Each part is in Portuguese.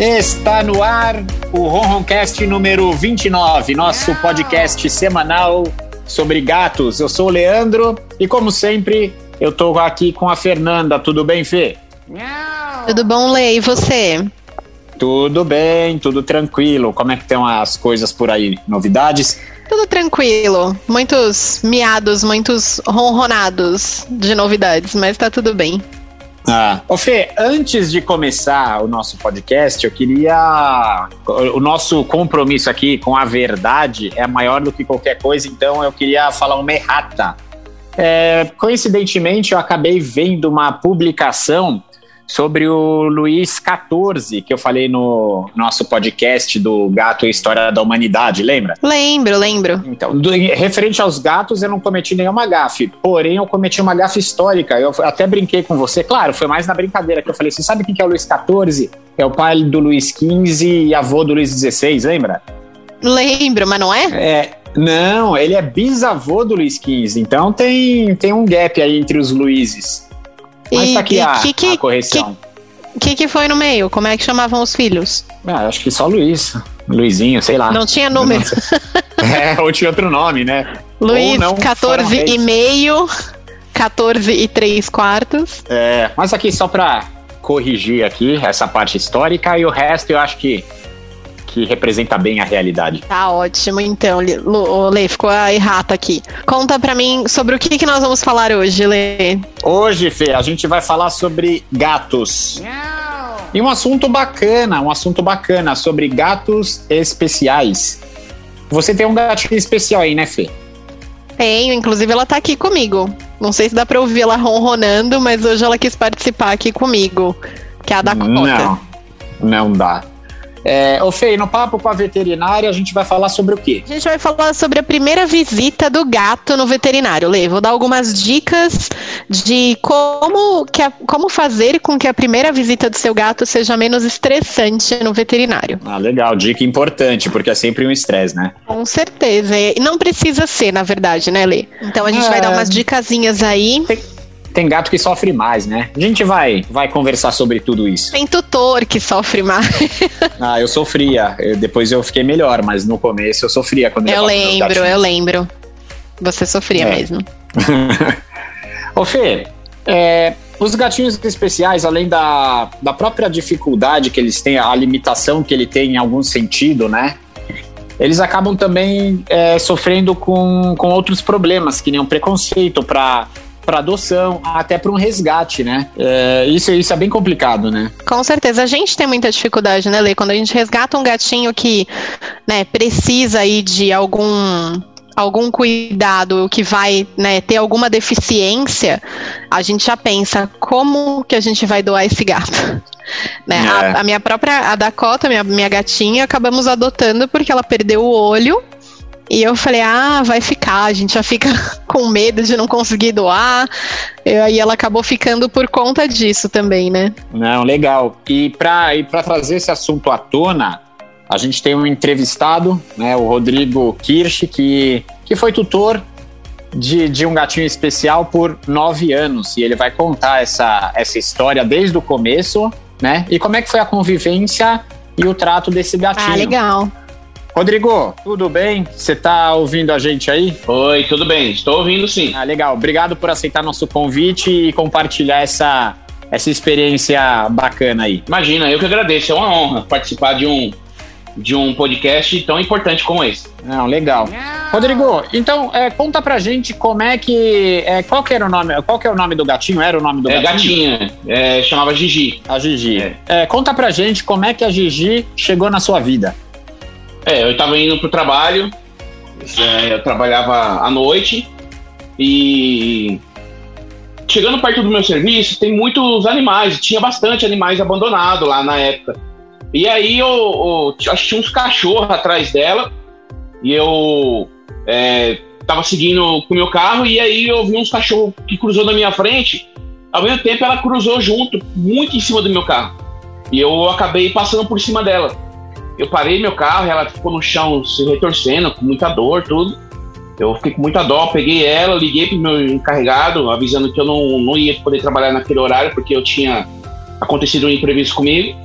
Está no ar o Ronroncast número 29, nosso podcast semanal sobre gatos. Eu sou o Leandro e, como sempre, eu tô aqui com a Fernanda. Tudo bem, Fê? Tudo bom, Lei? E você? Tudo bem, tudo tranquilo. Como é que estão as coisas por aí? Novidades? Tudo tranquilo. Muitos miados, muitos ronronados de novidades, mas tá tudo bem. Ah. Ô Fê, antes de começar o nosso podcast, eu queria. O nosso compromisso aqui com a verdade é maior do que qualquer coisa, então eu queria falar uma errata. É, coincidentemente, eu acabei vendo uma publicação sobre o Luiz XIV, que eu falei no nosso podcast do Gato e História da Humanidade, lembra? Lembro, lembro. Então, do, referente aos gatos, eu não cometi nenhuma gafe, porém eu cometi uma gafe histórica. Eu até brinquei com você, claro, foi mais na brincadeira que eu falei, você sabe quem que é o Luiz XIV? É o pai do Luiz XV e avô do Luiz XVI, lembra? Lembro, mas não é? É, não, ele é bisavô do Luiz XV, então tem, tem um gap aí entre os Luizes. Mas E- tá aqui e a, que- que- a correção. O que, que foi no meio? Como é que chamavam os filhos? Ah, acho que só Luiz. Luizinho, sei lá. Não tinha número. É, ou tinha outro nome, né? Luiz, não, 14 foram e meio, 14 e 3 quartos. É, mas aqui só pra corrigir aqui essa parte histórica e o resto eu acho que, que representa bem a realidade. Tá ótimo, então, Lê, Lu- ô, Lê, ficou a errata aqui. Conta pra mim sobre o que, que nós vamos falar hoje, Lê. Hoje, Fê, a gente vai falar sobre gatos. E um assunto bacana, um assunto bacana sobre gatos especiais. Você tem um gatinho especial aí, né, Fê? Tenho, inclusive ela tá aqui comigo. Não sei se dá pra ouvir ela ronronando, mas hoje ela quis participar aqui comigo, que é a Dakota. Não, não dá. É, ô Fê, no papo com a veterinária, a gente vai falar sobre o quê? A gente vai falar sobre a primeira visita do gato no veterinário. Lê, vou dar algumas dicas de como, que a- como fazer com que a primeira visita do seu gato seja menos estressante no veterinário. Ah, legal, dica importante, porque é sempre um estresse, né? Com certeza. E não precisa ser, na verdade, né, Lê? Então a gente É. vai dar umas dicasinhas aí. Tem gato que sofre mais, né? A gente vai, vai conversar sobre tudo isso. Tem tutor que sofre mais. Ah, eu sofria, eu- depois eu fiquei melhor, mas no começo eu sofria quando Eu lembro, eu lembro. Você sofria É. mesmo. Ô Fê, é, os gatinhos especiais, além da, da própria dificuldade que eles têm, a limitação que ele tem em algum sentido, né? Eles acabam também é, sofrendo com, com outros problemas, que nem um preconceito para para adoção, até para um resgate, né? É, isso, isso é bem complicado, né? Com certeza, a gente tem muita dificuldade, né, Lê? Quando a gente resgata um gatinho que, né, precisa aí de algum algum cuidado, que vai, né, ter alguma deficiência, a gente já pensa como que a gente vai doar esse gato. Né? É. A, a minha própria, a Dakota, minha, minha gatinha, acabamos adotando porque ela perdeu o olho. E eu falei, ah, vai ficar, a gente já fica com medo de não conseguir doar. E aí ela acabou ficando por conta disso também, né? Não, legal. E para e pra trazer esse assunto à tona, a gente tem um entrevistado, né, o Rodrigo Kirsch, que, que foi tutor de, de um gatinho especial por nove anos. E ele vai contar essa, essa história desde o começo, né? E como é que foi a convivência e o trato desse gatinho. Ah, legal. Rodrigo, tudo bem? Você tá ouvindo a gente aí? Oi, tudo bem? Estou ouvindo sim. Ah, legal. Obrigado por aceitar nosso convite e compartilhar essa, essa experiência bacana aí. Imagina, eu que agradeço. É uma honra participar de um, de um podcast tão importante como esse. Não, legal. Rodrigo, então é, conta pra gente como é que. É, qual que era o nome? Qual que é o nome do gatinho? Era o nome do É gatinho? gatinha, é, chamava Gigi. A Gigi. É. É, conta pra gente como é que a Gigi chegou na sua vida. É, eu estava indo pro trabalho, é, eu trabalhava à noite e chegando perto do meu serviço tem muitos animais, tinha bastante animais abandonados lá na época. E aí eu, eu acho que tinha uns cachorros atrás dela e eu é, tava seguindo com o meu carro e aí eu vi uns cachorros que cruzou na minha frente. Ao mesmo tempo ela cruzou junto, muito em cima do meu carro. E eu acabei passando por cima dela. Eu parei meu carro, ela ficou no chão se retorcendo, com muita dor, tudo. Eu fiquei com muita dó, peguei ela, liguei pro meu encarregado, avisando que eu não, não ia poder trabalhar naquele horário, porque eu tinha acontecido um imprevisto comigo.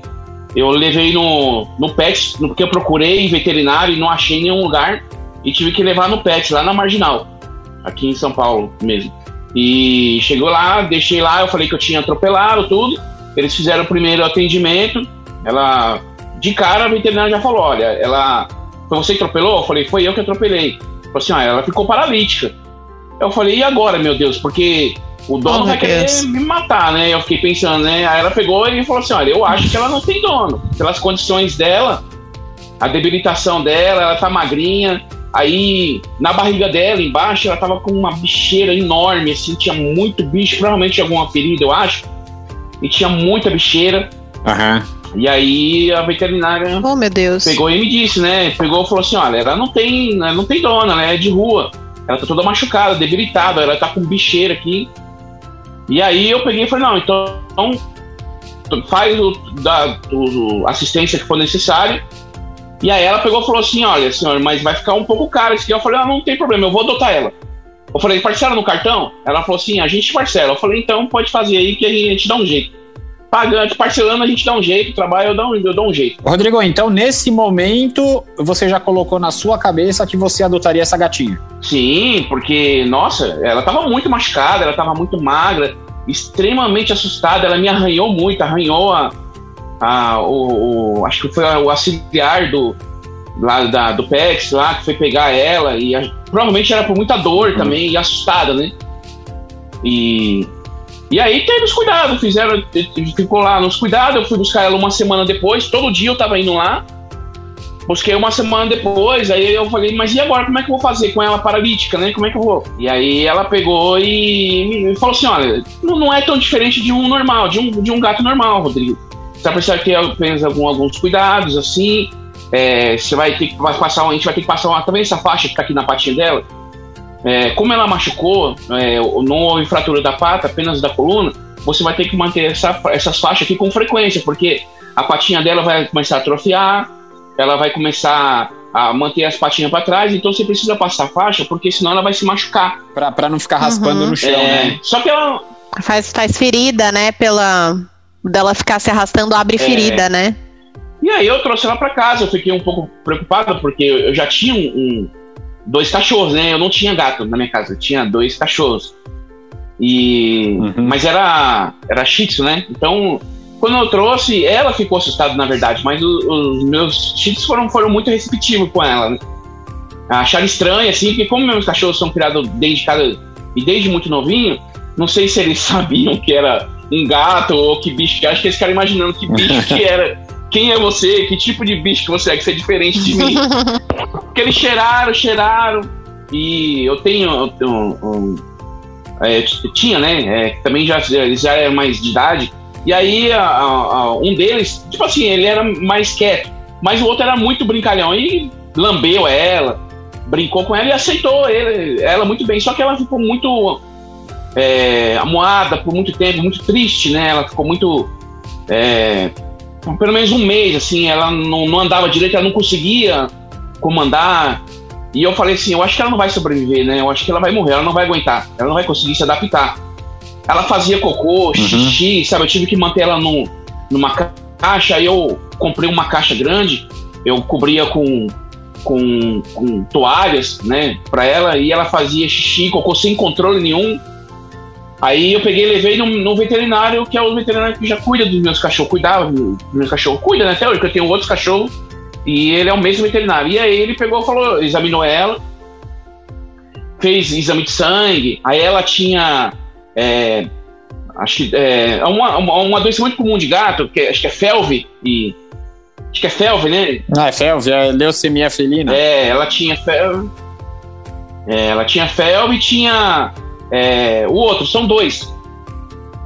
Eu levei no, no PET, porque eu procurei veterinário e não achei em nenhum lugar. E tive que levar no PET, lá na Marginal, aqui em São Paulo mesmo. E chegou lá, deixei lá, eu falei que eu tinha atropelado tudo. Eles fizeram o primeiro atendimento. Ela, de cara, a veterinária já falou: olha, ela. Foi você que atropelou? Eu falei: foi eu que atropelei. Falei assim: ah, ela ficou paralítica. Eu falei: e agora, meu Deus? Porque o dono oh, vai querer Deus. me matar, né? Eu fiquei pensando, né? Aí ela pegou e falou assim: olha, eu acho que ela não tem dono. Pelas condições dela, a debilitação dela, ela tá magrinha. Aí, na barriga dela, embaixo, ela tava com uma bicheira enorme, assim, tinha muito bicho, provavelmente alguma ferida, eu acho. E tinha muita bicheira. Aham. Uhum. E aí a veterinária oh, meu Deus. pegou e me disse, né? Pegou e falou assim: olha, ela não tem, ela não tem dona, ela é de rua. Ela tá toda machucada, debilitada, ela tá com bicheira aqui. E aí eu peguei e falei, não, então, então faz o, da o, assistência que for necessário. E aí ela pegou e falou assim, olha, senhor, mas vai ficar um pouco caro isso aqui. Eu falei, ah, não tem problema, eu vou adotar ela. Eu falei, parcela no cartão? Ela falou assim, a gente parcela. Eu falei, então pode fazer aí que a gente dá um jeito pagando, parcelando, a gente dá um jeito, trabalho, eu dou, eu dou um jeito. Rodrigo, então nesse momento você já colocou na sua cabeça que você adotaria essa gatinha? Sim, porque, nossa, ela tava muito machucada, ela tava muito magra, extremamente assustada, ela me arranhou muito, arranhou a, a o, o, acho que foi o auxiliar do, lá da, do PEX lá, que foi pegar ela, e a, provavelmente era por muita dor uhum. também, e assustada, né? E e aí teve os cuidados, fizeram, ficou lá nos cuidados, eu fui buscar ela uma semana depois, todo dia eu tava indo lá. Busquei uma semana depois, aí eu falei, mas e agora como é que eu vou fazer com ela paralítica, né? Como é que eu vou? E aí ela pegou e me falou assim: olha, não, é tão diferente de um normal, de um, de um gato normal, Rodrigo. Você vai precisar ter apenas algum, alguns cuidados, assim. É, você vai ter que passar, a gente vai ter que passar uma, também essa faixa que tá aqui na patinha dela é, como ela machucou, é, não houve fratura da pata, apenas da coluna, você vai ter que manter essa, essas faixas aqui com frequência, porque a patinha dela vai começar a atrofiar, ela vai começar a manter as patinhas para trás, então você precisa passar a faixa, porque senão ela vai se machucar. Para não ficar raspando uhum. no chão, é, né? Só que ela. Faz, faz ferida, né? Pela. dela ficar se arrastando, abre é. ferida, né? E aí eu trouxe ela para casa, eu fiquei um pouco preocupado, porque eu já tinha um, um dois cachorros, né? Eu não tinha gato na minha casa, eu tinha dois cachorros. E uhum. mas era era shih tzu, né? Então, quando eu trouxe, ela ficou assustada na verdade, mas os, os meus shih tzus foram foram muito receptivos com ela. Né? Acharam estranho assim, porque como meus cachorros são criados desde cada e desde muito novinho, não sei se eles sabiam que era um gato ou que bicho que acho que eles ficaram imaginando que bicho que era quem é você, que tipo de bicho que você é, que você é diferente de mim. Porque eles cheiraram, cheiraram. E eu tenho. um, um, é, tinha, né? É, também já, já era mais de idade. E aí a, a, um deles, tipo assim, ele era mais quieto. Mas o outro era muito brincalhão. E lambeu ela, brincou com ela e aceitou ele, ela muito bem. Só que ela ficou muito é, amuada por muito tempo, muito triste, né? Ela ficou muito. É, pelo menos um mês, assim, ela não, não andava direito, ela não conseguia comandar. E eu falei assim, eu acho que ela não vai sobreviver, né? Eu acho que ela vai morrer, ela não vai aguentar, ela não vai conseguir se adaptar. Ela fazia cocô, uhum. xixi, sabe? Eu tive que manter ela no, numa caixa, aí eu comprei uma caixa grande, eu cobria com, com, com toalhas, né, pra ela, e ela fazia xixi, cocô sem controle nenhum. Aí eu peguei e levei no, no, veterinário, que é o veterinário que já cuida dos meus cachorros, cuidava dos meus cachorros, cuida, né? Até hoje, porque eu tenho outros cachorros e ele é o mesmo veterinário. E aí ele pegou falou, examinou ela, fez exame de sangue, aí ela tinha. É, acho que é, uma, uma, uma doença muito comum de gato, que é, acho que é felve e. Acho que é felve, né? Ah, é felve, é leucemia felina. É, ela tinha felve. É, ela tinha felve e tinha é, o outro, são dois.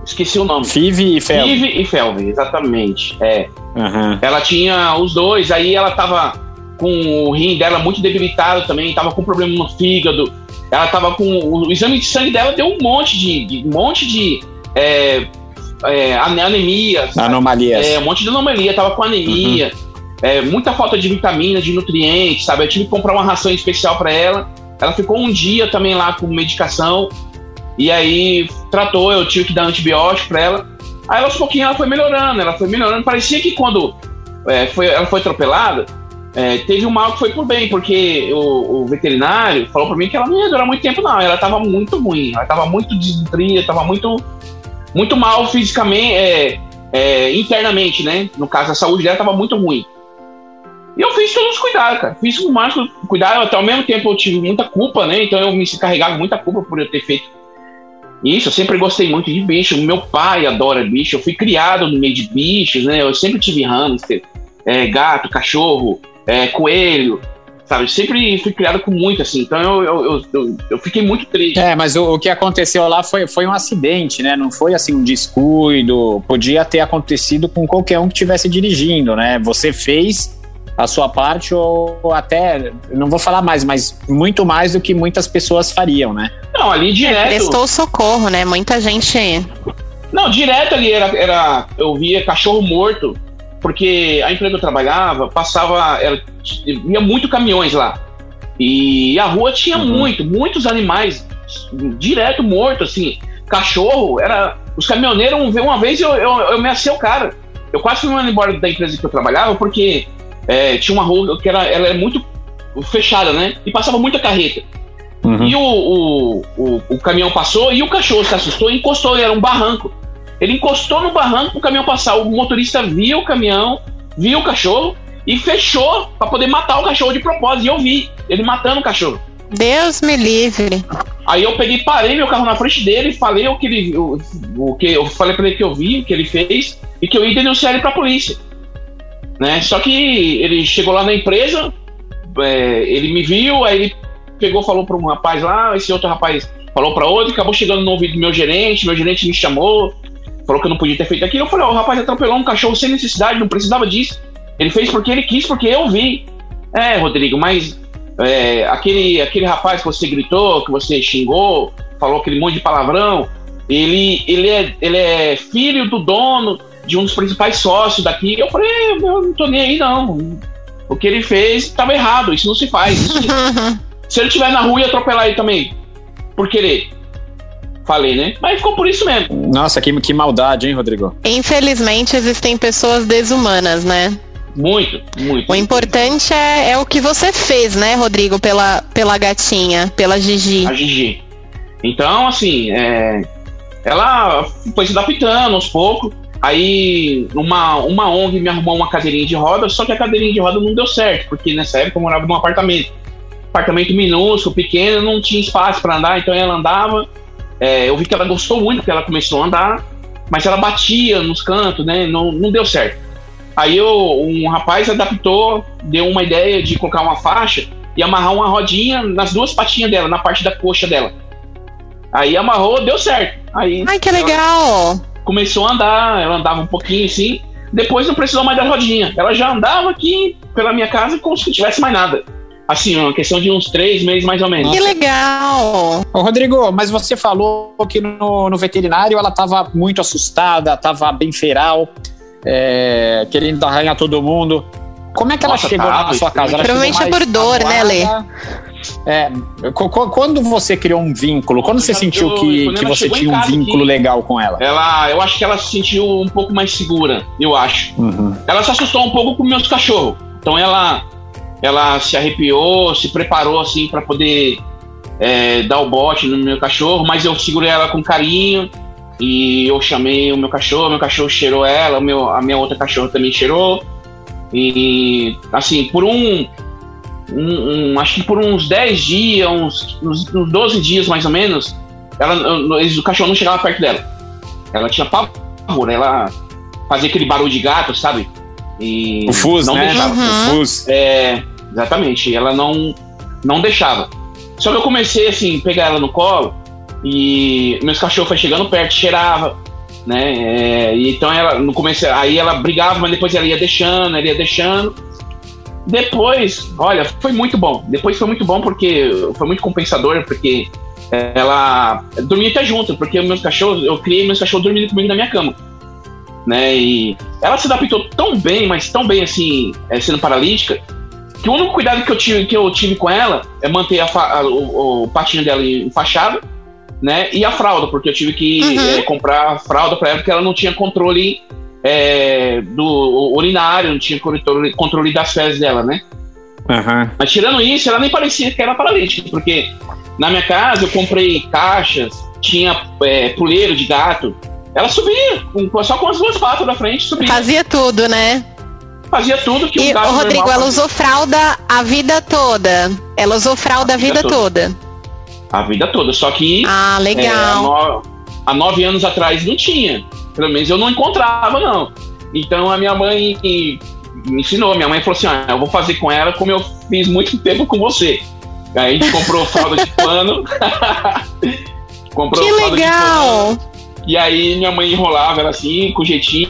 Esqueci o nome. Five e Felve. Five e Felve, exatamente. É. Uhum. Ela tinha os dois, aí ela tava com o rim dela muito debilitado também, tava com problema no fígado. Ela tava com. O, exame de sangue dela deu um monte de. de um monte de. É, é, anemia. Anomalias. É, um monte de anomalia, tava com anemia. Uhum. É, muita falta de vitamina, de nutrientes, sabe? Eu tive que comprar uma ração especial para ela. Ela ficou um dia também lá com medicação. E aí tratou, eu tive que dar antibiótico pra ela. Aí aos pouquinhos ela foi melhorando, ela foi melhorando. Parecia que quando é, foi, ela foi atropelada, é, teve um mal que foi por bem, porque o, o, veterinário falou pra mim que ela não ia durar muito tempo, não. Ela tava muito ruim, ela tava muito desnutria, tava muito, muito mal fisicamente, é, é, internamente, né? No caso, a saúde dela tava muito ruim. E eu fiz todos os cuidados, cara. Fiz o máximo cuidado, até ao mesmo tempo eu tive muita culpa, né? Então eu me carregava muita culpa por eu ter feito isso. Eu sempre gostei muito de bicho. Meu pai adora bicho. Eu fui criado no meio de bichos, né? Eu sempre tive hamster, é, gato, cachorro, é, coelho, sabe? Eu sempre fui criado com muito, assim. Então eu, eu, eu, eu fiquei muito triste. É, mas o, o, que aconteceu lá foi, foi um acidente, né? Não foi assim um descuido. Podia ter acontecido com qualquer um que estivesse dirigindo, né? Você fez a sua parte ou até, não vou falar mais, mas muito mais do que muitas pessoas fariam, né? Não, ali direto. É, prestou socorro, né? Muita gente. Não, direto ali era, era eu via cachorro morto, porque a empresa que eu trabalhava passava, era, ia muito caminhões lá. E a rua tinha uhum. muito, muitos animais direto morto, assim. Cachorro, era. Os caminhoneiros, uma vez eu, eu, eu me o cara. Eu quase fui embora da empresa que eu trabalhava, porque é, tinha uma rua que era, ela é muito fechada, né? E passava muita carreta. Uhum. E o, o, o, o, caminhão passou e o cachorro se assustou e encostou, era um barranco. Ele encostou no barranco para o caminhão passar. O motorista viu o caminhão, viu o cachorro e fechou para poder matar o cachorro de propósito. E eu vi ele matando o cachorro. Deus me livre. Aí eu peguei, parei meu carro na frente dele, falei o que ele, o, o que eu falei para ele que eu vi, o que ele fez e que eu ia denunciar ele para a polícia. Né? Só que ele chegou lá na empresa, é, ele me viu, aí ele pegou, falou para um rapaz lá, esse outro rapaz falou para outro, acabou chegando no ouvido do meu gerente, meu gerente me chamou, falou que eu não podia ter feito aquilo. Eu falei, ó, oh, o rapaz atropelou um cachorro sem necessidade, não precisava disso. Ele fez porque ele quis, porque eu vi. É, Rodrigo, mas é, aquele, aquele rapaz que você gritou, que você xingou, falou aquele monte de palavrão, ele, ele, é, ele é filho do dono de um dos principais sócios daqui. Eu falei, eu não tô nem aí, não. O que ele fez estava errado, isso não se faz. Isso, se ele estiver na rua e atropelar ele também, por querer. Falei, né? Mas ficou por isso mesmo. Nossa, que, que maldade, hein, Rodrigo? Infelizmente existem pessoas desumanas, né? Muito, muito. O importante é, é o que você fez, né, Rodrigo, pela, pela gatinha, pela Gigi. A Gigi. Então, assim, é, ela foi se adaptando aos poucos. Aí uma, uma ONG me arrumou uma cadeirinha de roda, só que a cadeirinha de roda não deu certo, porque nessa época eu morava num apartamento. Apartamento minúsculo, pequeno, não tinha espaço para andar, então ela andava. É, eu vi que ela gostou muito, porque ela começou a andar, mas ela batia nos cantos, né? Não, não deu certo. Aí eu, um rapaz adaptou, deu uma ideia de colocar uma faixa e amarrar uma rodinha nas duas patinhas dela, na parte da coxa dela. Aí amarrou, deu certo. Aí, Ai, que legal! Começou a andar, ela andava um pouquinho assim, depois não precisou mais da rodinha. Ela já andava aqui pela minha casa como se não tivesse mais nada. Assim, uma questão de uns três meses mais ou menos. Que legal! Ô, Rodrigo, mas você falou que no, no veterinário ela estava muito assustada, estava bem feral, é, querendo arranhar todo mundo. Como é que Nossa, ela chegou tá, na sua casa? Ela Provavelmente é por dor, né, Lê? É, quando você criou um vínculo, quando você sentiu que, que você tinha um vínculo legal com ela? Ela, eu acho que ela se sentiu um pouco mais segura, eu acho. Uhum. Ela se assustou um pouco com meus cachorros. Então ela, ela se arrepiou, se preparou assim para poder é, dar o bote no meu cachorro, mas eu segurei ela com carinho e eu chamei o meu cachorro, meu cachorro cheirou ela, meu, a minha outra cachorra também cheirou. E assim, por um um, um, acho que por uns 10 dias, uns, uns, uns 12 dias mais ou menos, ela, o cachorro não chegava perto dela. Ela tinha pavor, ela fazia aquele barulho de gato, sabe? E o fuz, não né? deixava. Uhum. O fuz. É, exatamente. Ela não, não deixava. Só que eu comecei assim, pegar ela no colo e meus cachorros foi chegando perto, cheirava, né? É, e então ela no começo, aí ela brigava, mas depois ela ia deixando, ela ia deixando. Depois, olha, foi muito bom. Depois foi muito bom porque foi muito compensador, porque ela dormia até junto, porque meus cachorros, eu criei meus cachorros dormindo comigo na minha cama. Né? E ela se adaptou tão bem, mas tão bem assim, é, sendo paralítica, que o único cuidado que eu tive, que eu tive com ela é manter a, a, o, o, patinho dela enfaixado, né? E a fralda, porque eu tive que uhum. é, comprar fralda para ela, porque ela não tinha controle é, do urinário, não tinha controle, controle das fezes dela, né? Uhum. Mas tirando isso, ela nem parecia que era paralítica, porque na minha casa eu comprei caixas, tinha é, puleiro de gato. Ela subia, com, só com as duas patas da frente, subia. Fazia tudo, né? Fazia tudo que e, um gato Rodrigo, normal ela fazia. usou fralda a vida toda. Ela usou fralda a, A vida vida toda. A vida toda, só que Ah, é, há, legal. no- há nove anos atrás não tinha. Pelo menos eu não encontrava, não. Então a minha mãe me ensinou. Minha mãe falou assim: ah, eu vou fazer com ela como eu fiz muito tempo com você. Aí a gente comprou fralda de pano. comprou que fralda de legal! pano. E aí minha mãe enrolava ela assim, com jeitinho,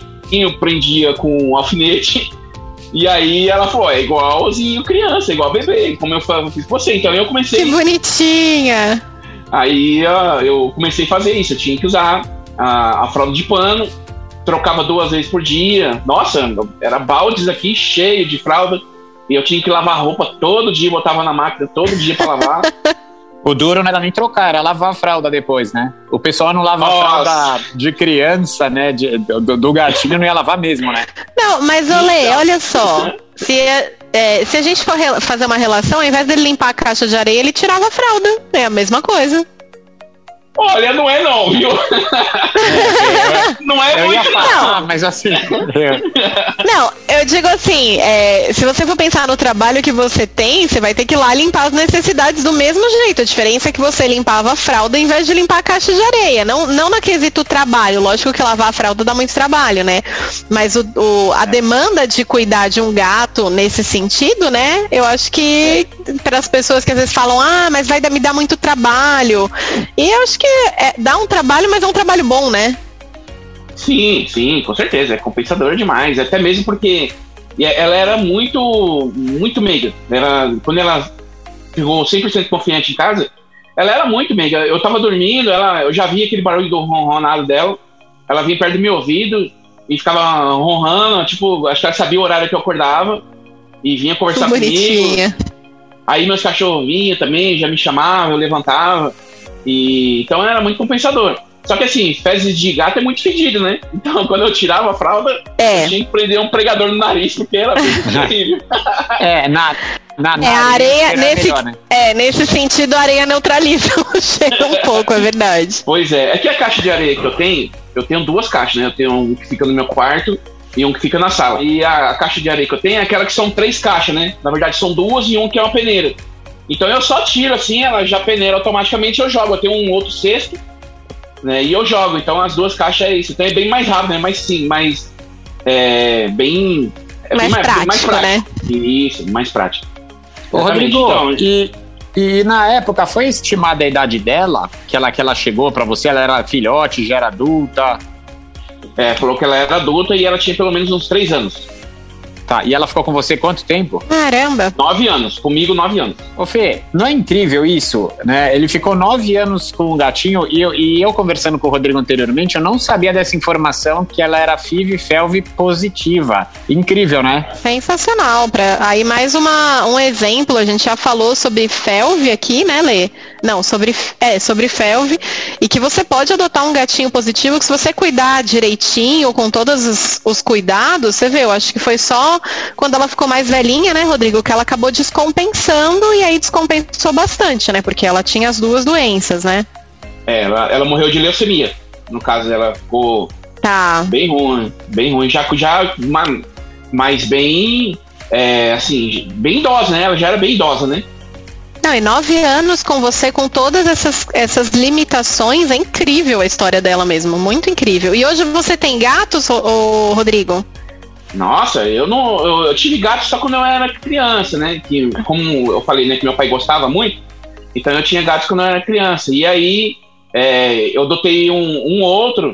prendia com um alfinete. E aí ela falou: é igualzinho criança, é igual bebê, como eu fiz com você. Então eu comecei. Que bonitinha! Aí eu comecei a fazer isso. Eu tinha que usar a, a fralda de pano, trocava duas vezes por dia. Nossa, era baldes aqui cheio de fralda. E eu tinha que lavar roupa todo dia, botava na máquina todo dia pra lavar. O duro não era nem trocar, era lavar a fralda depois, né? O pessoal não lava a Nossa. fralda de criança, né? de- do, do gatinho não ia lavar mesmo, né? Não, mas Olê, olha só. Se, é, se a gente for fazer uma relação, ao invés dele limpar a caixa de areia, ele tirava a fralda. É a mesma coisa. Olha, não é não, viu? não é Eu muito falar, mas assim. eu- Não, eu digo assim, é, se você for pensar no trabalho que você tem, você vai ter que ir lá limpar as necessidades do mesmo jeito. A diferença é que você limpava a fralda em vez de limpar a caixa de areia. Não, não na quesito trabalho. Lógico que lavar a fralda dá muito trabalho, né? Mas o, o- a demanda de cuidar de um gato nesse sentido, né? Eu acho que para as pessoas que às vezes falam, ah, mas vai me dar muito trabalho. E eu acho que é, dá um trabalho, mas é um trabalho bom, né? Sim, sim, com certeza. É compensador demais. Até mesmo porque e ela era muito, muito meiga. Era, quando ela ficou 100% confiante em casa, ela era muito meiga. Eu tava dormindo, ela, eu já via aquele barulho do ronronado dela. Ela vinha perto do meu ouvido e ficava ronrando. Tipo, acho que ela sabia o horário que eu acordava e vinha conversar comigo. Aí meus cachorros vinham também, já me chamavam, eu levantava. E então era muito compensador. Só que assim, fezes de gato é muito fedido, né? Então quando eu tirava a fralda, É. eu tinha que prender um pregador no nariz, porque era terrível. É, na, na, na É, a areia, era nesse, melhor, né? é, nesse sentido, a areia neutraliza o cheiro um pouco, é verdade. Pois é, é que a caixa de areia que eu tenho, eu tenho duas caixas, né? Eu tenho um que fica no meu quarto e um que fica na sala. E a, a caixa de areia que eu tenho é aquela que são três caixas, né? Na verdade são duas e um que é uma peneira. Então eu só tiro assim, ela já peneira automaticamente eu jogo. Eu tenho um outro cesto, né? E eu jogo. Então as duas caixas é isso. Então é bem mais rápido, né? Mas sim, mais. É, bem. É Mais bem prático, né? Isso, mais prático. Ô. Rodrigo, Então, e, e na época foi estimada a idade dela? Que ela, que ela chegou pra você? Ela era filhote, já era adulta? é, falou que ela era adulta e ela tinha pelo menos uns três anos. Tá, e ela ficou com você quanto tempo? Caramba. Nove anos. Comigo, nove anos. Ô Fê, não é incrível isso, né? Ele ficou nove anos com o gatinho e eu, e eu conversando com o Rodrigo anteriormente, eu não sabia dessa informação que ela era FIV FeLV positiva. Incrível, né? Sensacional. Pra, aí mais uma, um exemplo, a gente já falou sobre FeLV aqui, né, Lê? Não, sobre, é, sobre FeLV. E que você pode adotar um gatinho positivo que se você cuidar direitinho, com todos os, os cuidados, você vê, eu acho que foi só quando ela ficou mais velhinha, né, Rodrigo, que ela acabou descompensando e aí descompensou bastante, né? Porque ela tinha as duas doenças, né? É, ela, ela morreu de leucemia. No caso, ela ficou Tá. bem ruim, bem ruim. Já, já ma- mas bem, é, assim, bem idosa, né? Ela já era bem idosa, né? Não, e nove anos com você, com todas essas, essas limitações, é incrível a história dela mesmo, muito incrível. E hoje você tem gatos, ô, Rodrigo? Nossa, eu não. Eu, eu tive gato só quando eu era criança, né? Que, como eu falei, né, que meu pai gostava muito, então eu tinha gatos quando eu era criança. E aí é, eu adotei um, um outro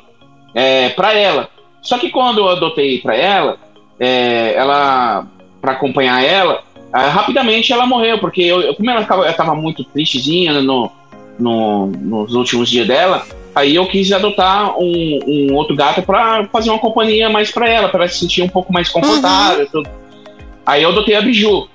é, para ela. Só que quando eu adotei para ela, é, ela para acompanhar ela, ah, rapidamente ela morreu, porque eu, como ela ficava, ela tava muito tristezinha no, no, nos últimos dias dela, aí eu quis adotar um, um outro gato para fazer uma companhia mais para ela, para ela se sentir um pouco mais confortável. tudo. Aí eu adotei a Biju,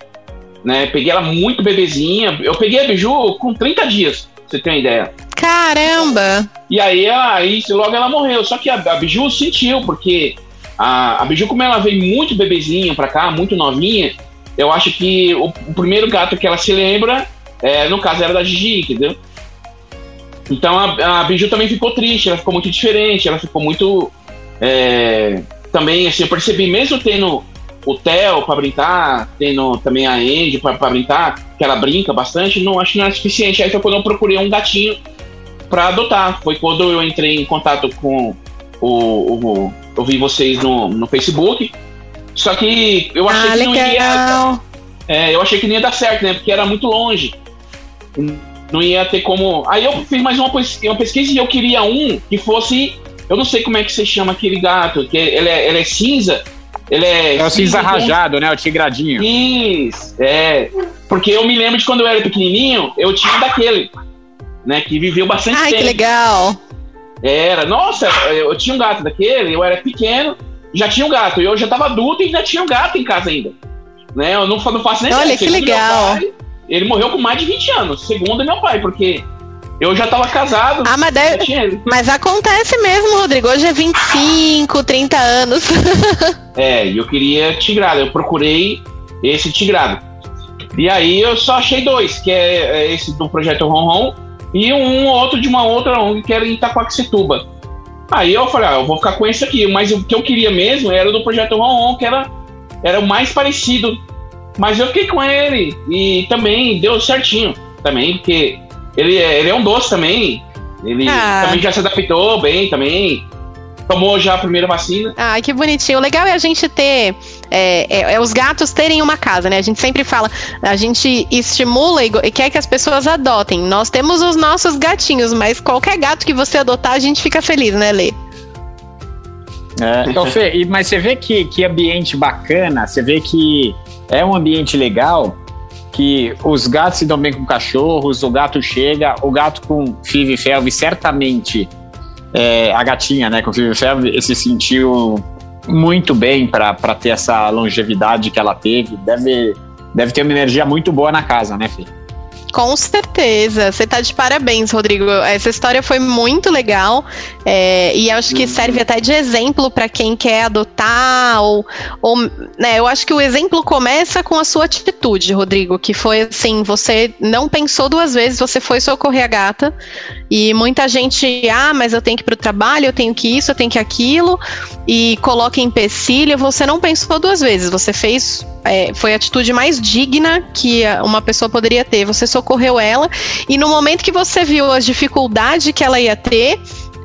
né? Peguei ela muito bebezinha. Eu peguei a Biju com 30 dias, pra você ter uma ideia. Caramba! E aí, aí logo ela morreu. Só que a, a Biju sentiu, porque A, a Biju, como ela veio muito bebezinha pra cá, muito novinha, eu acho que o, o primeiro gato que ela se lembra, é, no caso, era da Gigi, entendeu? Então a, a Biju também ficou triste, ela ficou muito diferente, ela ficou muito. É, também, assim, eu percebi, mesmo tendo o Theo para brincar, tendo também a Andy para brincar, que ela brinca bastante, não acho que não é suficiente. Aí foi quando eu procurei um gatinho para adotar. Foi quando eu entrei em contato com o. o eu vi vocês no, no Facebook. Só que eu achei ah, que legal. não ia. É, eu achei que não ia dar certo, né? Porque era muito longe. Não ia ter como. Aí eu fiz mais uma, uma pesquisa e eu queria um que fosse. Eu não sei como é que você chama aquele gato, que ele é, ele é cinza. Ele é. É o cinza rajado, né? O tigradinho. Isso, é. Porque eu me lembro de quando eu era pequenininho, eu tinha um daquele, né? Que viveu bastante Ai, tempo. que legal. Era, nossa, eu tinha um gato daquele, eu era pequeno, já tinha um gato. E eu já tava adulto e já tinha um gato em casa ainda. Né? Eu não, não faço nem Olha, ideia. que Segundo legal. pai, ele morreu com mais de 20 anos, segundo meu pai, porque eu já tava casado. Ah, mas deve- tinha ele. Mas acontece mesmo, Rodrigo. Hoje é 25, 30 anos. É, e eu queria tigrado. Eu procurei esse tigrado. E aí eu só achei dois, que é é esse do Projeto Ron Ron e um outro de uma outra ONG que era em Itacoaxetuba. Aí eu falei, ah, eu vou ficar com esse aqui. Mas o que eu queria mesmo era o do Projeto Ron que era, era o mais parecido. Mas eu fiquei com ele e também deu certinho. Também, porque ele é, ele é um doce também. Ele Ah. também já se adaptou bem também. Tomou já a primeira vacina. Ai, que bonitinho. O legal é a gente ter. É, é- é os gatos terem uma casa, né? A gente sempre fala, a gente estimula e, e quer que as pessoas adotem. Nós temos os nossos gatinhos, mas qualquer gato que você adotar, a gente fica feliz, né, Lê? É, ô, Fê, e- mas você vê que, que ambiente bacana, você vê que é um ambiente legal, que os gatos se dão bem com cachorros, o gato chega, o gato com Five Felve, certamente é, a gatinha, né, com Five Felve, se sentiu muito bem para ter essa longevidade que ela teve. Deve, deve ter uma energia muito boa na casa, né, Fê? Com certeza. Você tá de parabéns, Rodrigo. Essa história foi muito legal. é, e acho que serve até de exemplo para quem quer adotar. Ou, ou, né, eu acho que o exemplo começa com a sua atitude, Rodrigo. Que foi assim: você não pensou duas vezes, você foi socorrer a gata. E muita gente, ah, mas eu tenho que ir pro trabalho, eu tenho que isso, eu tenho que aquilo. E coloca empecilho. Você não pensou duas vezes. Você fez é, foi a atitude mais digna que uma pessoa poderia ter. Você socorreu ela e no momento que você viu as dificuldades que ela ia ter,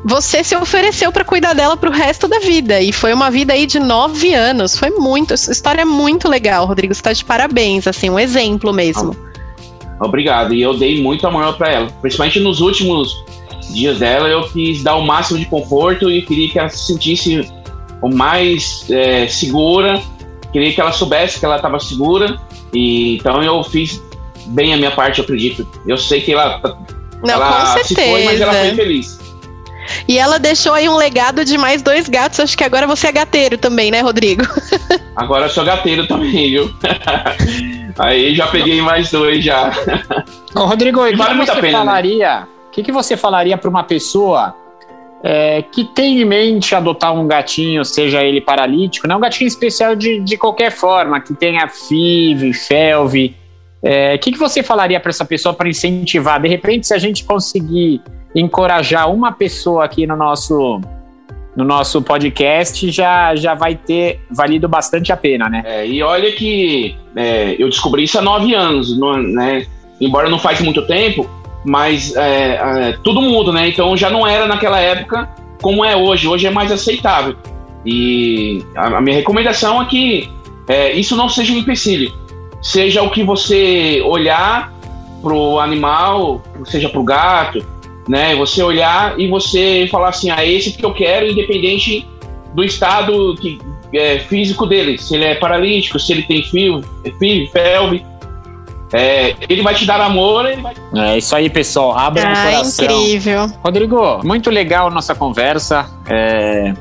você se ofereceu para cuidar dela pro resto da vida. E foi uma vida aí de nove anos. Foi muito, história é muito legal, Rodrigo. Você tá de parabéns, assim, um exemplo mesmo. Obrigado. E eu dei muito amor para ela. Principalmente nos últimos dias dela, eu quis dar o máximo de conforto e queria que ela se sentisse o mais é, segura. Queria que ela soubesse que ela estava segura. E então eu fiz bem a minha parte, eu acredito. Eu sei que ela, Não, ela com se foi, mas ela foi certeza. feliz. E ela deixou aí um legado de mais dois gatos. Acho que agora você é gateiro também, né, Rodrigo? Agora eu sou gateiro também, viu? Aí já peguei mais dois já. Ô, Rodrigo, o que, Vale que muito a você pena, né? falaria? O que, que você falaria para uma pessoa é, que tem em mente adotar um gatinho, seja ele paralítico, não um gatinho especial de, de qualquer forma, que tenha FIV, FELV. É, O que, que você falaria para essa pessoa para incentivar? De repente, se a gente conseguir encorajar uma pessoa aqui no nosso no nosso podcast, já, já vai ter valido bastante a pena, né? É, e olha que é, eu descobri isso há nove anos, não- né? Embora não faz muito tempo, mas é, é, tudo muda, né? Então já não era naquela época como é hoje. Hoje é mais aceitável. E a, a minha recomendação é que é, isso não seja um empecilho. Seja o que você olhar pro animal, seja pro gato, né? Você olhar e você falar assim, ah, esse que eu quero, independente do estado que, é, físico dele, se ele é paralítico, se ele tem fio, fio felve. É, ele vai te dar amor, ele vai É isso aí, pessoal. Abra o Ah, coração. incrível. Rodrigo, muito legal a nossa conversa. É,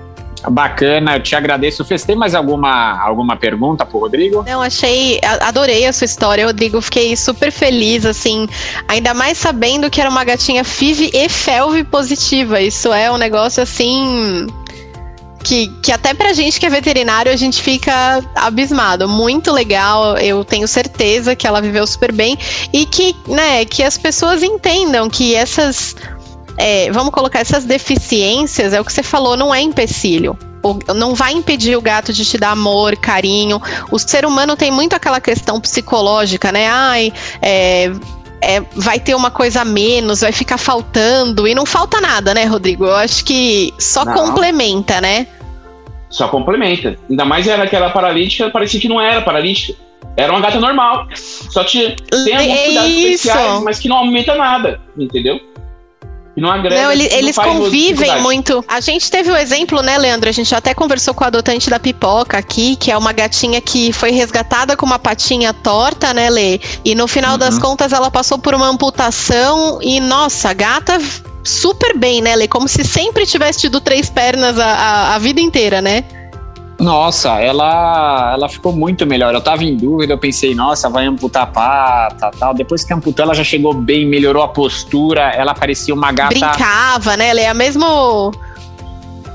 bacana, eu te agradeço. Fez tem mais alguma, alguma pergunta pro Rodrigo? Não, achei, adorei a sua história, Rodrigo. Fiquei super feliz, assim, ainda mais sabendo que era uma gatinha FIV e FELV positiva. Isso é um negócio assim. que, que até pra gente que é veterinário a gente fica abismado. Muito legal, eu tenho certeza que ela viveu super bem e que, né, que as pessoas entendam que essas é, vamos colocar essas deficiências, é o que você falou, não é empecilho. O, não vai impedir o gato de te dar amor, carinho. O ser humano tem muito aquela questão psicológica, né? Ai, é, é, vai ter uma coisa a menos, vai ficar faltando. E não falta nada, né, Rodrigo? Eu acho que só não. complementa, né? Só complementa. Ainda mais era aquela paralítica, parecia que não era paralítica. Era uma gata normal. Só tinha, tem alguns cuidados especiais, mas que não aumenta nada, entendeu? E não agrega. Não, ele, não eles convivem muito. A gente teve o exemplo, né, Leandro? A gente até conversou com a adotante da pipoca aqui, que é uma gatinha que foi resgatada com uma patinha torta, né, Lê? E no final uhum. das contas ela passou por uma amputação e, nossa, a gata super bem, né, Lê? Como se sempre tivesse tido três pernas a, a, a vida inteira, né? Nossa, ela, ela ficou muito melhor. Eu tava em dúvida, eu pensei, nossa, vai amputar a pata, tal. Depois que amputou, ela já chegou bem, melhorou a postura. Ela parecia uma gata. Brincava, né? Ela é a mesmo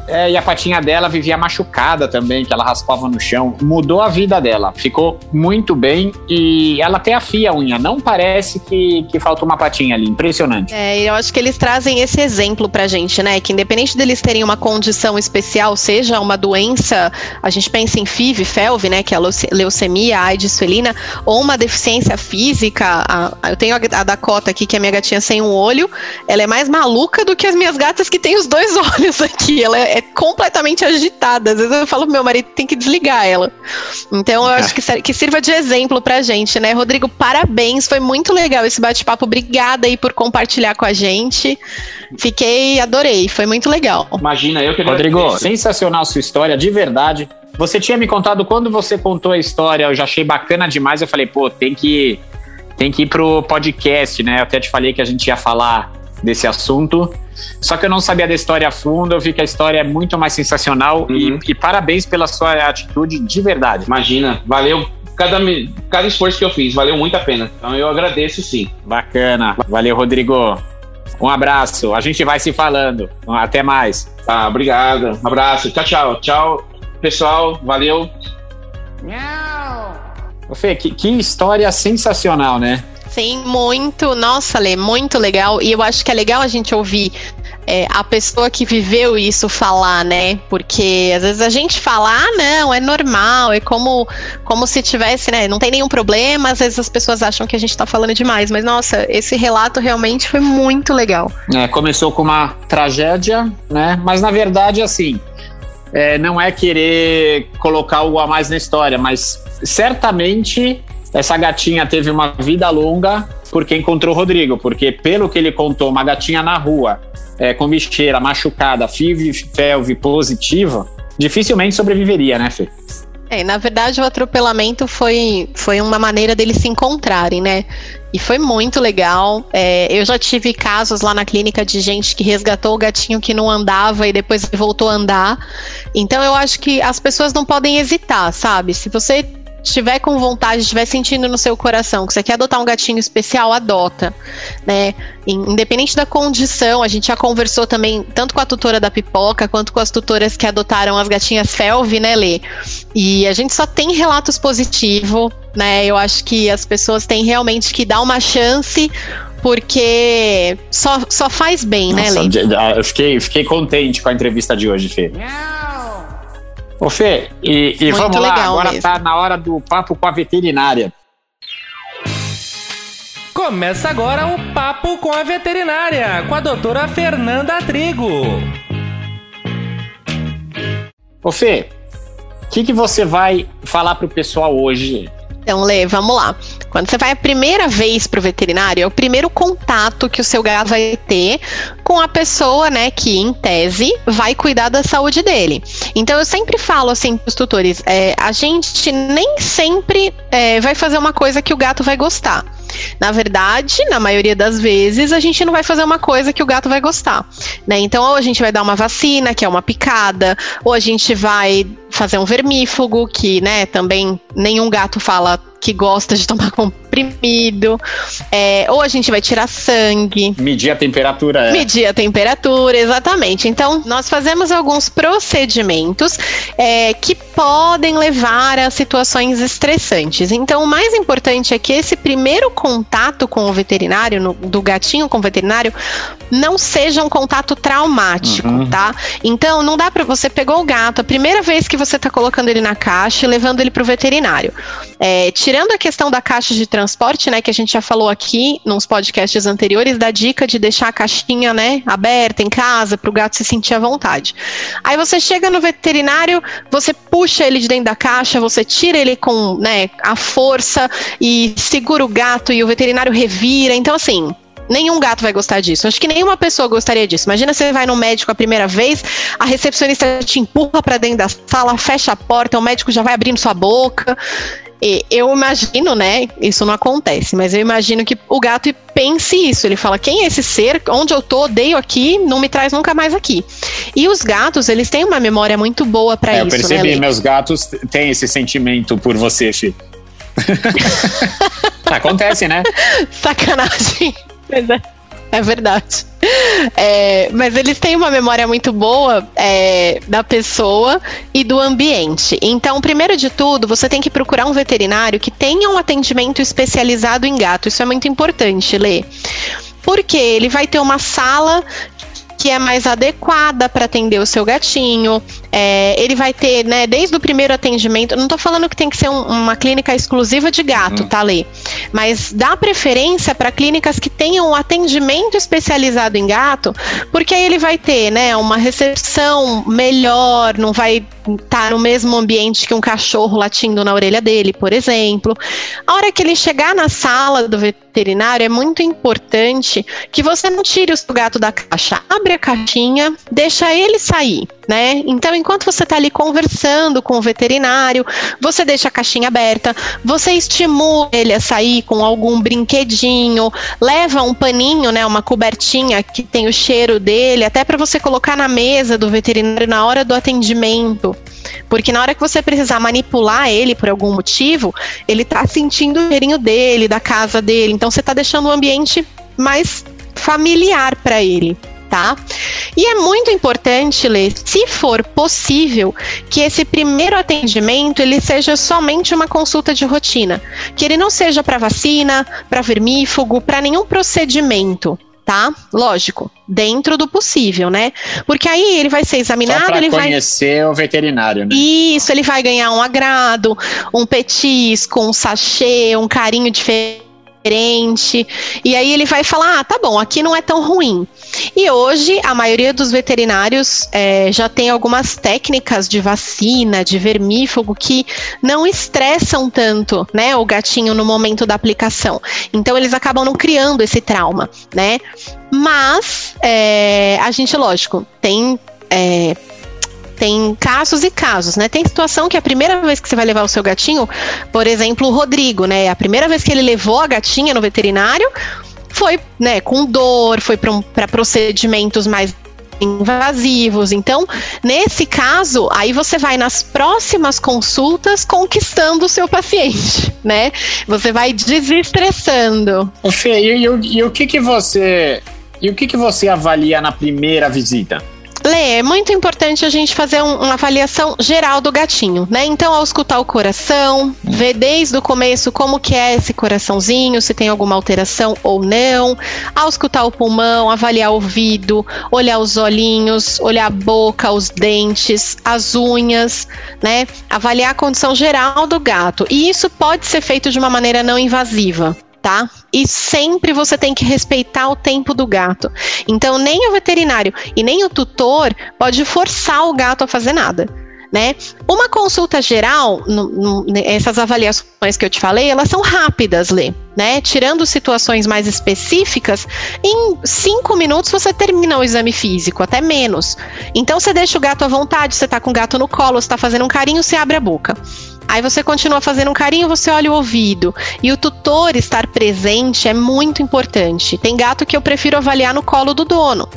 é, e a patinha dela vivia machucada também, que ela raspava no chão. Mudou a vida dela, ficou muito bem e ela até afia a unha. Não parece que, que falta uma patinha ali, impressionante. É, eu acho que eles trazem esse exemplo pra gente, né? Que independente deles terem uma condição especial, seja uma doença, a gente pensa em FIV, FELV, né? Que é a leucemia, a AIDS felina, ou uma deficiência física. A, eu tenho a, Dakota aqui, que é a minha gatinha sem um olho. Ela é mais maluca do que as minhas gatas que têm os dois olhos aqui. Ela é é completamente agitada. Às vezes eu falo pro meu marido tem que desligar ela. Então eu acho que, que sirva de exemplo pra gente, né? Rodrigo, parabéns. Foi muito legal esse bate-papo. Obrigada aí por compartilhar com a gente. Fiquei, adorei. Foi muito legal. Imagina, eu que Rodrigo, sensacional sua história, de verdade. Você tinha me contado quando você contou a história, eu já achei bacana demais. Eu falei, pô, tem que, tem que ir pro podcast, né? Eu até te falei que a gente ia falar desse assunto. Só que eu não sabia da história a fundo, eu vi que a história é muito mais sensacional uhum. e, e, parabéns pela sua atitude de verdade. Imagina, valeu cada, cada esforço que eu fiz, valeu muito a pena. Então eu agradeço sim. Bacana, valeu Rodrigo. Um abraço, a gente vai se falando. Até mais. Tá, obrigado. Um abraço, tchau, tchau. Tchau, pessoal, valeu. Ô Fê, que, que história sensacional, né? Sim, muito. Nossa, Lê, muito legal. E eu acho que é legal a gente ouvir é, a pessoa que viveu isso falar, né? Porque às vezes a gente fala, ah, não, é normal, é como, como se tivesse, né? Não tem nenhum problema, às vezes as pessoas acham que a gente tá falando demais. Mas, nossa, esse relato realmente foi muito legal. É, começou com uma tragédia, né? Mas na verdade, assim. É, não é querer colocar algo a mais na história, mas certamente essa gatinha teve uma vida longa porque encontrou o Rodrigo, porque pelo que ele contou, uma gatinha na rua, é, com bicheira, machucada, FIV, FELV positiva, dificilmente sobreviveria, né, Fê? É, na verdade o atropelamento foi, foi uma maneira deles se encontrarem, né? E foi muito legal. É, eu já tive casos lá na clínica de gente que resgatou o gatinho que não andava e depois voltou a andar. Então eu acho que as pessoas não podem hesitar, sabe? Se você estiver com vontade, estiver sentindo no seu coração que você quer adotar um gatinho especial, adota, né? Independente da condição, a gente já conversou também tanto com a tutora da pipoca quanto com as tutoras que adotaram as gatinhas Felve, né, Lê? E a gente só tem relatos positivos, né? Eu acho que as pessoas têm realmente que dar uma chance porque só, só faz bem, né, Nossa, né, Lê? Eu fiquei, fiquei contente com a entrevista de hoje, Fê. Ô Fê, e, e vamos lá, agora mesmo. tá na hora do papo com a veterinária. Começa agora o Papo com a Veterinária, com a doutora Fernanda Trigo. Ô Fê, o que, que você vai falar pro pessoal hoje então, Lê, vamos lá. Quando você vai a primeira vez pro veterinário, é o primeiro contato que o seu gato vai ter com a pessoa, né, que em tese vai cuidar da saúde dele. Então, eu sempre falo assim pros tutores: é, a gente nem sempre é, vai fazer uma coisa que o gato vai gostar. Na verdade, na maioria das vezes, a gente não vai fazer uma coisa que o gato vai gostar, né? Então, ou a gente vai dar uma vacina, que é uma picada, ou a gente vai fazer um vermífugo, que, né, também nenhum gato fala que gosta de tomar comprimido, é, ou a gente vai tirar sangue. Medir a temperatura. É. Medir a temperatura, exatamente. Então, nós fazemos alguns procedimentos é, que podem levar a situações estressantes. Então, o mais importante é que esse primeiro contato com o veterinário, no, do gatinho com o veterinário, não seja um contato traumático, uhum. tá? Então, não dá para você pegou o gato, a primeira vez que você tá colocando ele na caixa e levando ele pro veterinário. É, tirando a questão da caixa de transporte, né, que a gente já falou aqui nos podcasts anteriores, da dica de deixar a caixinha, né, aberta em casa para o gato se sentir à vontade. Aí você chega no veterinário, você puxa ele de dentro da caixa, você tira ele com, né, a força e segura o gato e o veterinário revira. Então assim, Nenhum gato vai gostar disso. Acho que nenhuma pessoa gostaria disso. Imagina você vai no médico a primeira vez, a recepcionista te empurra para dentro da sala, fecha a porta, o médico já vai abrindo sua boca. E eu imagino, né? Isso não acontece, mas eu imagino que o gato pense isso. Ele fala: quem é esse ser? Onde eu tô? Odeio aqui, não me traz nunca mais aqui. E os gatos, eles têm uma memória muito boa para é, isso. Eu né, percebi, né, meus gatos têm esse sentimento por você, Fi. Acontece, né? Sacanagem. Pois é. É verdade. É, mas eles têm uma memória muito boa é, da pessoa e do ambiente. Então, primeiro de tudo, você tem que procurar um veterinário que tenha um atendimento especializado em gato. Isso é muito importante, Lê. Porque ele vai ter uma sala que é mais adequada para atender o seu gatinho. É, ele vai ter, né, desde o primeiro atendimento. Não estou falando que tem que ser um, uma clínica exclusiva de gato, hum. tá, Lê? Mas dá preferência para clínicas que tenham um atendimento especializado em gato, porque aí ele vai ter, né, uma recepção melhor, não vai estar tá no mesmo ambiente que um cachorro latindo na orelha dele, por exemplo. A hora que ele chegar na sala do veterinário, é muito importante que você não tire o seu gato da caixa. Abre a caixinha, deixa ele sair, né? Então, enquanto você está ali conversando com o veterinário, você deixa a caixinha aberta, você estimula ele a sair com algum brinquedinho, leva um paninho, né, uma cobertinha que tem o cheiro dele, até para você colocar na mesa do veterinário na hora do atendimento. Porque na hora que você precisar manipular ele por algum motivo, ele tá sentindo o cheirinho dele, da casa dele. Então você tá deixando o ambiente mais familiar para ele tá? E é muito importante, Lê, se for possível, que esse primeiro atendimento ele seja somente uma consulta de rotina, que ele não seja para vacina, para vermífugo, para nenhum procedimento, tá? Lógico, dentro do possível, né? Porque aí ele vai ser examinado, Só ele vai conhecer o veterinário, né? Isso, ele vai ganhar um agrado, um petisco, um sachê, um carinho diferente diferente. E aí ele vai falar: ah, tá bom, aqui não é tão ruim. E hoje a maioria dos veterinários é, já tem algumas técnicas de vacina, de vermífugo, que não estressam tanto né, o gatinho no momento da aplicação. Então eles acabam não criando esse trauma, né? Mas é, a gente, lógico, tem é, tem casos e casos, né? Tem situação que a primeira vez que você vai levar o seu gatinho, por exemplo, o Rodrigo, né? A primeira vez que ele levou a gatinha no veterinário foi, né, com dor, foi para um, procedimentos mais invasivos. Então, nesse caso, aí você vai nas próximas consultas conquistando o seu paciente, né? Você vai desestressando. Fê, e, e, e o que que você e o que que você avalia na primeira visita? Lê, é muito importante a gente fazer um, uma avaliação geral do gatinho, né? Então, ao escutar o coração, ver desde o começo como que é esse coraçãozinho, se tem alguma alteração ou não. Ao escutar o pulmão, avaliar o ouvido, olhar os olhinhos, olhar a boca, os dentes, as unhas, né? Avaliar a condição geral do gato. E isso pode ser feito de uma maneira não invasiva tá? E sempre você tem que respeitar o tempo do gato. Então, nem o veterinário e nem o tutor pode forçar o gato a fazer nada. Né? Uma consulta geral, no, no, essas avaliações que eu te falei, elas são rápidas, Lê, né? Tirando situações mais específicas, em cinco minutos você termina o exame físico, até menos. Então você deixa o gato à vontade, você tá com o gato no colo, você tá fazendo um carinho, você abre a boca. Aí você continua fazendo um carinho, você olha o ouvido. E o tutor estar presente é muito importante. Tem gato que eu prefiro avaliar no colo do dono.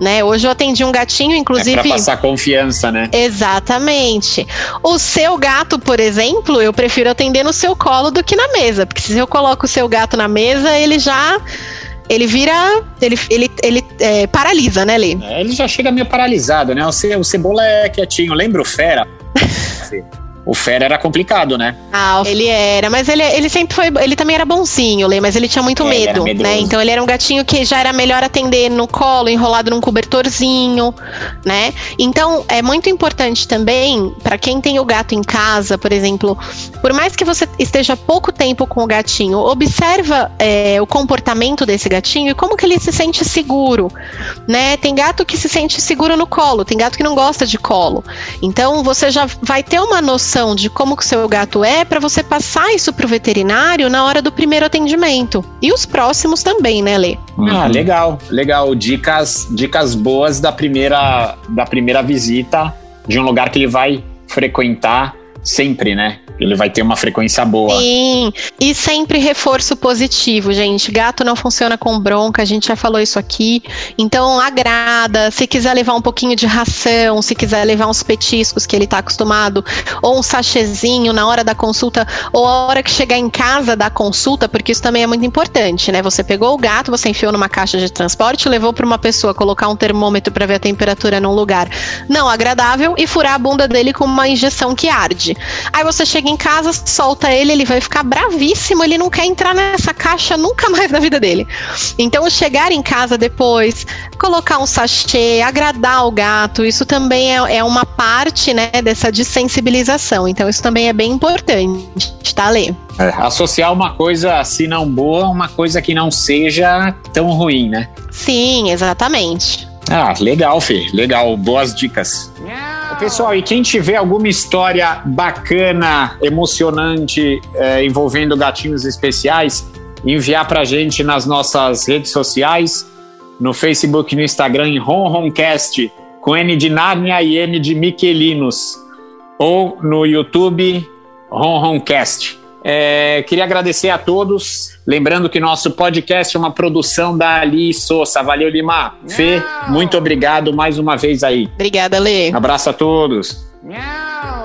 Né? Hoje eu atendi um gatinho, inclusive. É pra passar confiança, né? Exatamente. O seu gato, por exemplo, eu prefiro atender no seu colo do que na mesa, porque se eu coloco o seu gato na mesa, ele já ele vira. Ele, ele, ele é, paralisa, né, Lê? É, ele já chega meio paralisado, né? O, Ce, o Cebola é quietinho. Lembra o Fera? O Fera era complicado, né? Ah, ele era, mas ele, ele sempre foi. Ele também era bonzinho, Lê, mas ele tinha muito é, medo, né? Então ele era um gatinho que já era melhor atender no colo, enrolado num cobertorzinho, né? Então é muito importante também, para quem tem o gato em casa, por exemplo, por mais que você esteja pouco tempo com o gatinho, observa é, o comportamento desse gatinho e como que ele se sente seguro, né? Tem gato que se sente seguro no colo, tem gato que não gosta de colo. Então você já vai ter uma noção noção de como que o seu gato é para você passar isso pro veterinário na hora do primeiro atendimento. E os próximos também, né, Lê? Ah, legal, legal. Dicas, dicas boas da primeira, da primeira visita de um lugar que ele vai frequentar sempre, né? Ele vai ter uma frequência boa. Sim, e sempre reforço positivo, gente. Gato não funciona com bronca, a gente já falou isso aqui. Então, agrada. Se quiser levar um pouquinho de ração, se quiser levar uns petiscos que ele tá acostumado, ou um sachezinho na hora da consulta, ou a hora que chegar em casa da consulta, porque isso também é muito importante, né? Você pegou o gato, você enfiou numa caixa de transporte, levou para uma pessoa colocar um termômetro para ver a temperatura num lugar não agradável e furar a bunda dele com uma injeção que arde. Aí você chega em casa, solta ele, ele vai ficar bravíssimo, ele não quer entrar nessa caixa nunca mais na vida dele. Então, chegar em casa depois, colocar um sachê, agradar o gato, isso também é, é uma parte, né, dessa desensibilização. Então, isso também é bem importante, tá, Lê? É, associar uma coisa assim não boa uma coisa que não seja tão ruim, né? Sim, exatamente. Ah, legal, Fê. Legal. Boas dicas. Pessoal, e quem tiver alguma história bacana, emocionante, é, envolvendo gatinhos especiais, enviar pra gente nas nossas redes sociais, no Facebook e no Instagram, em RonRonCast, com N de Nárnia e N de Miquelinos, ou no YouTube, RonRonCast. É, queria agradecer a todos. Lembrando que nosso podcast é uma produção da Ali Souza. Valeu, Lima. Fê, muito obrigado mais uma vez aí. Obrigada, Lê. Abraço a todos. Não.